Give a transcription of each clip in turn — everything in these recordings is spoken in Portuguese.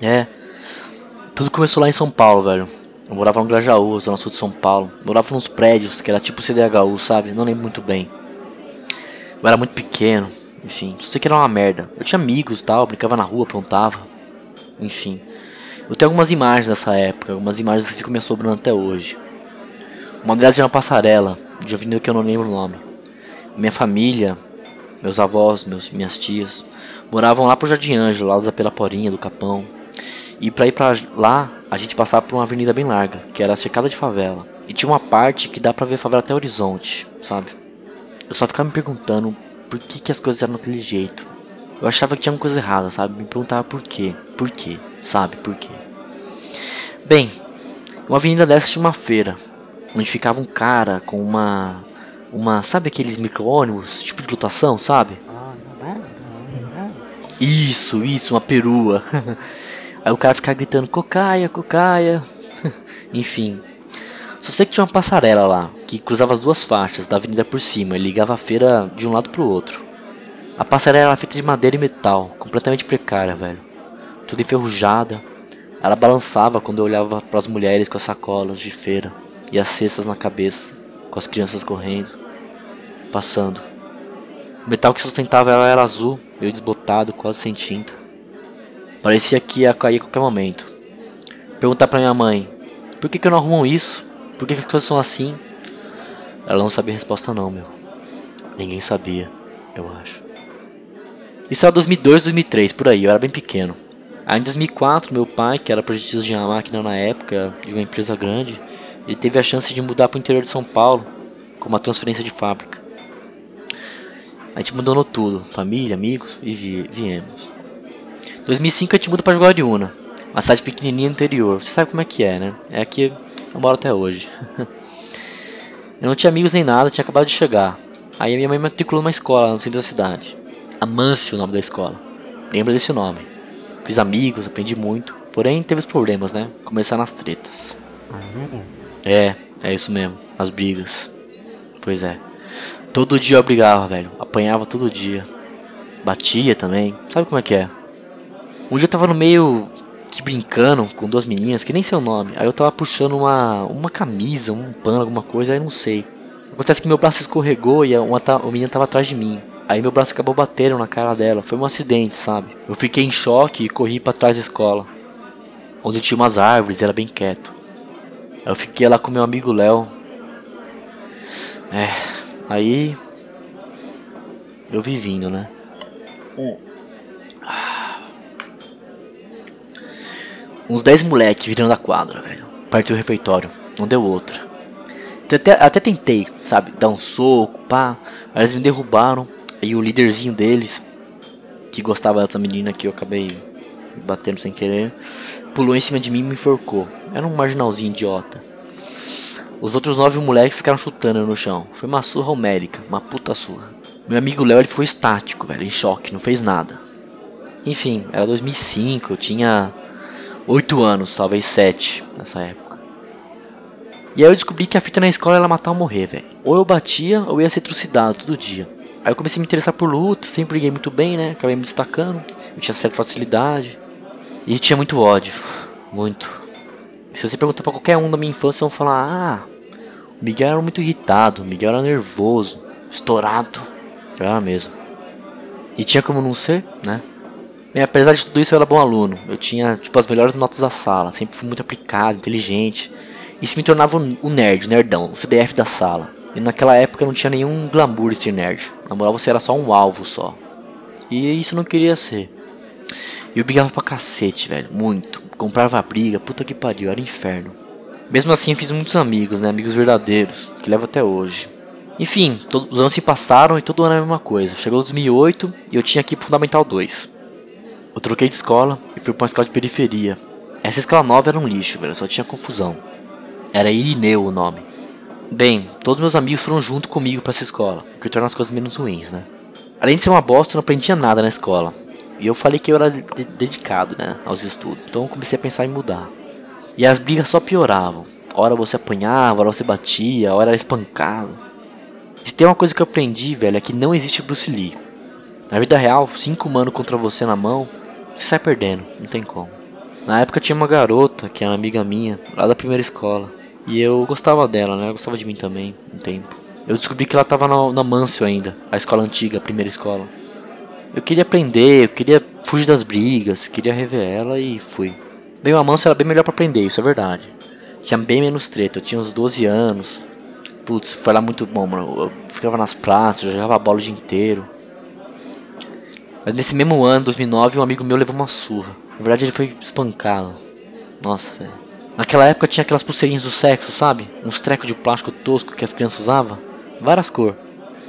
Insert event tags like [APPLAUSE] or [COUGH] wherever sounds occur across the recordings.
É. Tudo começou lá em São Paulo, velho. Eu morava no Grajaú, zona sul de São Paulo. Morava nos prédios, que era tipo CDHU, sabe? Não lembro muito bem. Eu era muito pequeno, enfim. Só sei que era uma merda. Eu tinha amigos e tal, brincava na rua, aprontava. Enfim. Eu tenho algumas imagens dessa época, algumas imagens que ficam me assobrando até hoje. Uma delas é uma passarela, de avenida que eu não lembro o nome. Minha família, meus avós, meus, minhas tias, moravam lá pro Jardim Ângelo, lá da Pelaporinha, do Capão. E pra ir pra lá, a gente passava por uma avenida bem larga, que era cercada de favela. E tinha uma parte que dá pra ver a favela até o horizonte, sabe? Eu só ficava me perguntando por que, que as coisas eram daquele jeito. Eu achava que tinha uma coisa errada, sabe? Me perguntava por quê, por quê, sabe? Por quê? Bem, uma avenida dessa tinha uma feira, onde ficava um cara com uma. Uma. Sabe aqueles micro-ônibus, tipo de lotação, sabe? Isso, isso, uma perua. [LAUGHS] Aí o cara ficava gritando cocaia, cocaia. [LAUGHS] Enfim. Só sei que tinha uma passarela lá, que cruzava as duas faixas da avenida por cima e ligava a feira de um lado pro outro. A passarela era feita de madeira e metal, completamente precária, velho. Tudo enferrujada. Ela balançava quando eu olhava para as mulheres com as sacolas de feira e as cestas na cabeça, com as crianças correndo, passando. O metal que sustentava ela era azul, meio desbotado, quase sem tinta. Parecia que ia cair a qualquer momento. Perguntar pra minha mãe: Por que, que eu não arrumo isso? Por que, que as coisas são assim? Ela não sabia a resposta, não, meu. Ninguém sabia, eu acho. Isso era 2002, 2003, por aí, eu era bem pequeno. Aí em 2004, meu pai, que era projetista de uma máquina na época, de uma empresa grande, ele teve a chance de mudar para o interior de São Paulo, com uma transferência de fábrica. A gente abandonou tudo, família, amigos, e viemos. 2005 a gente muda pra Guariúna, uma cidade pequenininha no interior. Você sabe como é que é, né? É aqui eu moro até hoje. [LAUGHS] eu não tinha amigos nem nada, tinha acabado de chegar. Aí a minha mãe me matriculou numa escola no centro da cidade. Amâncio o nome da escola. Lembra desse nome. Fiz amigos, aprendi muito. Porém, teve os problemas, né? Começaram as tretas. É, é isso mesmo. As brigas. Pois é. Todo dia eu brigava, velho. Apanhava todo dia. Batia também. Sabe como é que é? Um dia eu tava no meio que brincando com duas meninas, que nem sei o nome. Aí eu tava puxando uma, uma camisa, um pano, alguma coisa, aí não sei. Acontece que meu braço escorregou e uma, a menina tava atrás de mim. Aí meu braço acabou batendo na cara dela. Foi um acidente, sabe? Eu fiquei em choque e corri para trás da escola. Onde tinha umas árvores, era bem quieto. Eu fiquei lá com meu amigo Léo. É, aí eu vi vindo, né? Uns 10 moleque virando a quadra, velho. Partiu o refeitório. Não deu outra. Até, até tentei, sabe? Dar um soco, pá. Aí eles me derrubaram. Aí o líderzinho deles, que gostava dessa menina que eu acabei batendo sem querer, pulou em cima de mim e me enforcou. Era um marginalzinho idiota. Os outros nove moleques ficaram chutando no chão. Foi uma surra homérica, uma puta surra. Meu amigo Léo ele foi estático, velho, em choque, não fez nada. Enfim, era 2005, eu tinha oito anos, talvez sete nessa época. E aí eu descobri que a fita na escola era matar ou morrer, velho. Ou eu batia ou eu ia ser trucidado todo dia. Aí eu comecei a me interessar por luta, sempre briguei muito bem, né? Acabei me destacando. Eu tinha certa facilidade. E tinha muito ódio. [LAUGHS] Muito. Se você perguntar pra qualquer um da minha infância, vão falar: Ah, o Miguel era muito irritado, o Miguel era nervoso, estourado. Era mesmo. E tinha como não ser, né? Bem, apesar de tudo isso, eu era bom aluno. Eu tinha, tipo, as melhores notas da sala. Sempre fui muito aplicado, inteligente. Isso me tornava o nerd, o nerdão, o CDF da sala. E naquela época não tinha nenhum glamour ser nerd. Na moral, você era só um alvo só. E isso eu não queria ser. E eu brigava pra cacete, velho. Muito. Comprava briga, puta que pariu, era inferno. Mesmo assim, fiz muitos amigos, né? Amigos verdadeiros, que levo até hoje. Enfim, todos os anos se passaram e todo ano era a mesma coisa. Chegou 2008 e eu tinha aqui pro Fundamental 2. Eu troquei de escola e fui pra uma escola de periferia. Essa escola nova era um lixo, velho, só tinha confusão. Era Irineu o nome. Bem, todos meus amigos foram junto comigo para essa escola, o que torna as coisas menos ruins, né? Além de ser uma bosta, eu não aprendia nada na escola. E eu falei que eu era de dedicado, né, aos estudos. Então eu comecei a pensar em mudar. E as brigas só pioravam. Hora você apanhava, hora você batia, hora era espancado. Se tem uma coisa que eu aprendi, velho, é que não existe Bruce Lee. Na vida real, cinco humanos contra você na mão, você sai perdendo, não tem como. Na época tinha uma garota, que era amiga minha, lá da primeira escola. E eu gostava dela, né? Ela gostava de mim também, um tempo. Eu descobri que ela tava na, na ainda, a escola antiga, a primeira escola. Eu queria aprender, eu queria fugir das brigas, queria rever ela e fui. Bem, o Mancio era bem melhor para aprender, isso é verdade. Tinha bem menos treta, eu tinha uns 12 anos. Putz, foi lá muito bom, mano. Eu ficava nas praças, eu jogava bola o dia inteiro. Nesse mesmo ano, 2009, um amigo meu levou uma surra. Na verdade, ele foi espancado. Nossa, velho. Naquela época tinha aquelas pulseirinhas do sexo, sabe? Uns trecos de plástico tosco que as crianças usavam. Várias cores.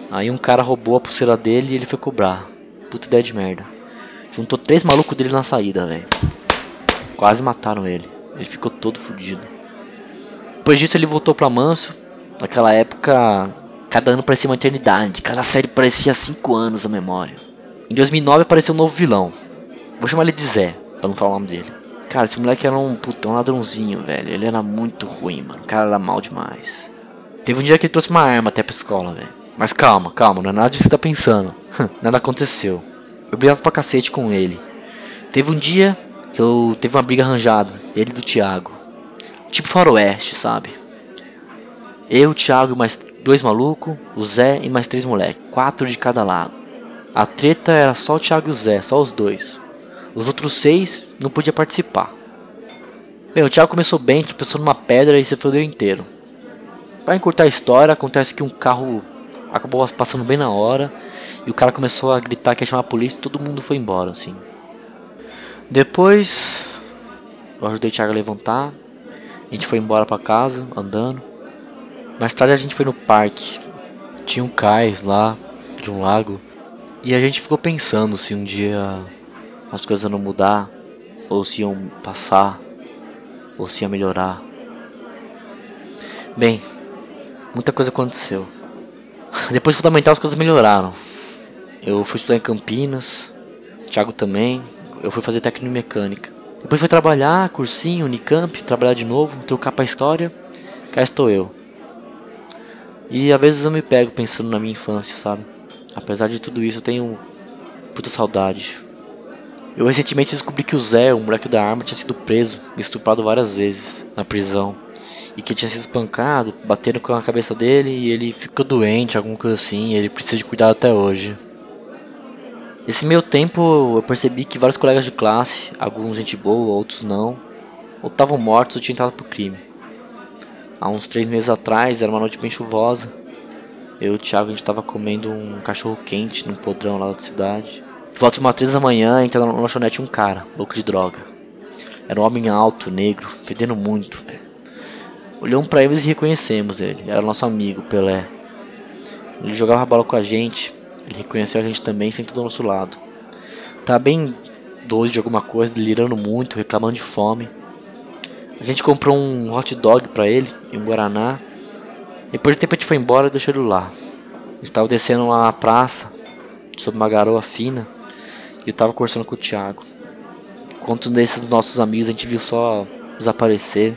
Aí um cara roubou a pulseira dele e ele foi cobrar. Puta ideia de merda. Juntou três malucos dele na saída, velho. Quase mataram ele. Ele ficou todo fudido. Depois disso ele voltou pra Manso. Naquela época, cada ano parecia uma eternidade. Cada série parecia cinco anos na memória. Em 2009 apareceu um novo vilão. Vou chamar ele de Zé, pra não falar o nome dele. Cara, esse moleque era um putão ladrãozinho, velho. Ele era muito ruim, mano. O cara era mal demais. Teve um dia que ele trouxe uma arma até pra escola, velho. Mas calma, calma, não é nada disso que você tá pensando. [LAUGHS] nada aconteceu. Eu brigava pra cacete com ele. Teve um dia que eu teve uma briga arranjada, ele e do Thiago. Tipo faroeste, sabe? Eu, o Thiago e mais dois malucos, o Zé e mais três moleques. Quatro de cada lado. A treta era só o Thiago e o Zé, só os dois. Os outros seis não podiam participar. Bem, o Thiago começou bem, tropeçou numa pedra e se fodeu inteiro. Para encurtar a história, acontece que um carro acabou passando bem na hora e o cara começou a gritar que ia chamar a polícia e todo mundo foi embora, assim. Depois, eu ajudei o Thiago a levantar, a gente foi embora para casa, andando. Mais tarde a gente foi no parque, tinha um cais lá, de um lago, e a gente ficou pensando se um dia as coisas não mudar, ou se iam passar, ou se ia melhorar. Bem, muita coisa aconteceu. [LAUGHS] Depois do fundamental as coisas melhoraram. Eu fui estudar em Campinas, Thiago também. Eu fui fazer técnico em mecânica. Depois fui trabalhar, cursinho, Unicamp, trabalhar de novo, trocar pra história. Cá estou eu. E às vezes eu me pego pensando na minha infância, sabe? Apesar de tudo isso, eu tenho puta saudade. Eu recentemente descobri que o Zé, o moleque da arma, tinha sido preso e estuprado várias vezes na prisão. E que tinha sido espancado, bateram com a cabeça dele e ele ficou doente, alguma coisa assim, e ele precisa de cuidado até hoje. Esse meio tempo eu percebi que vários colegas de classe, alguns gente boa, outros não, ou estavam mortos ou tinham entrado pro crime. Há uns três meses atrás, era uma noite bem chuvosa, eu e o Thiago a gente tava comendo um cachorro quente num podrão lá da cidade. Volta de umas três da manhã, entra na lanchonete um cara, louco de droga. Era um homem alto, negro, fedendo muito. Olhamos para eles e reconhecemos ele. Era nosso amigo, Pelé. Ele jogava bola com a gente. Ele reconheceu a gente também, sentou do nosso lado. Tá bem doido de alguma coisa, delirando muito, reclamando de fome. A gente comprou um hot dog para ele e um guaraná. Depois de tempo a gente foi embora e deixou ele lá. Estava descendo lá na praça, sob uma garoa fina. E eu tava conversando com o Thiago. Quantos desses nossos amigos a gente viu só desaparecer?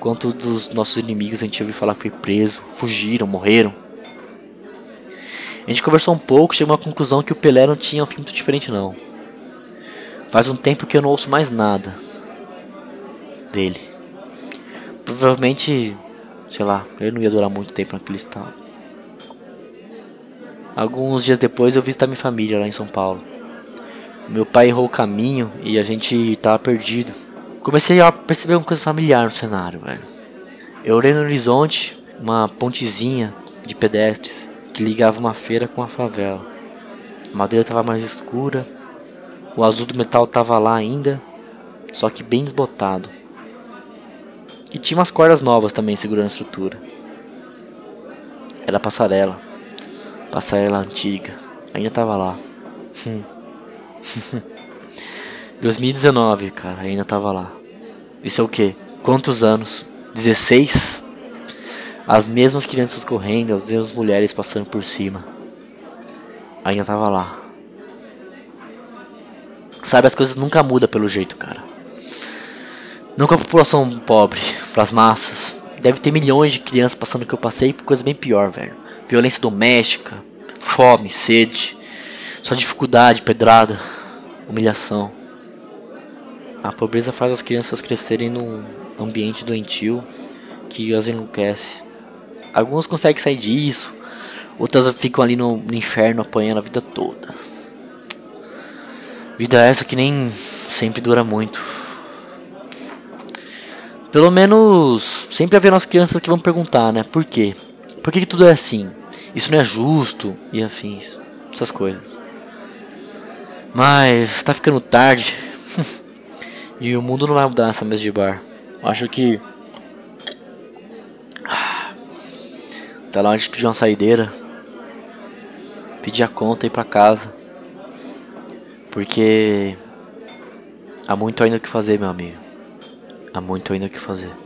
Quantos dos nossos inimigos a gente ouviu falar que foi preso, fugiram, morreram? A gente conversou um pouco, chegou a uma conclusão que o Pelé não tinha um fim muito diferente não. Faz um tempo que eu não ouço mais nada dele. Provavelmente, sei lá, ele não ia durar muito tempo naquele estado. Alguns dias depois eu visitei minha família lá em São Paulo. Meu pai errou o caminho e a gente tava perdido. Comecei a perceber uma coisa familiar no cenário, velho. Eu olhei no horizonte uma pontezinha de pedestres que ligava uma feira com a favela. A madeira estava mais escura, o azul do metal estava lá ainda, só que bem desbotado. E tinha umas cordas novas também segurando a estrutura. Era passarela. Passarela antiga. Ainda estava lá. Hum. [LAUGHS] 2019, cara, ainda tava lá. Isso é o que? Quantos anos? 16? As mesmas crianças correndo, as mesmas mulheres passando por cima. Ainda tava lá. Sabe, as coisas nunca mudam pelo jeito, cara. Nunca a população pobre, pras massas. Deve ter milhões de crianças passando o que eu passei por coisa bem pior, velho. Violência doméstica, fome, sede, só dificuldade, pedrada humilhação. A pobreza faz as crianças crescerem num ambiente doentio que as enlouquece. Alguns conseguem sair disso, outras ficam ali no, no inferno apanhando a vida toda. Vida essa que nem sempre dura muito. Pelo menos sempre haverá as crianças que vão perguntar, né? Por quê? Por que, que tudo é assim? Isso não é justo e afins. Essas coisas. Mas tá ficando tarde. [LAUGHS] e o mundo não vai mudar nessa mesa de bar. Acho que. [SIGHS] Tá lá onde pedir uma saideira. Pedir a conta e ir pra casa. Porque. Há muito ainda o que fazer, meu amigo. Há muito ainda o que fazer.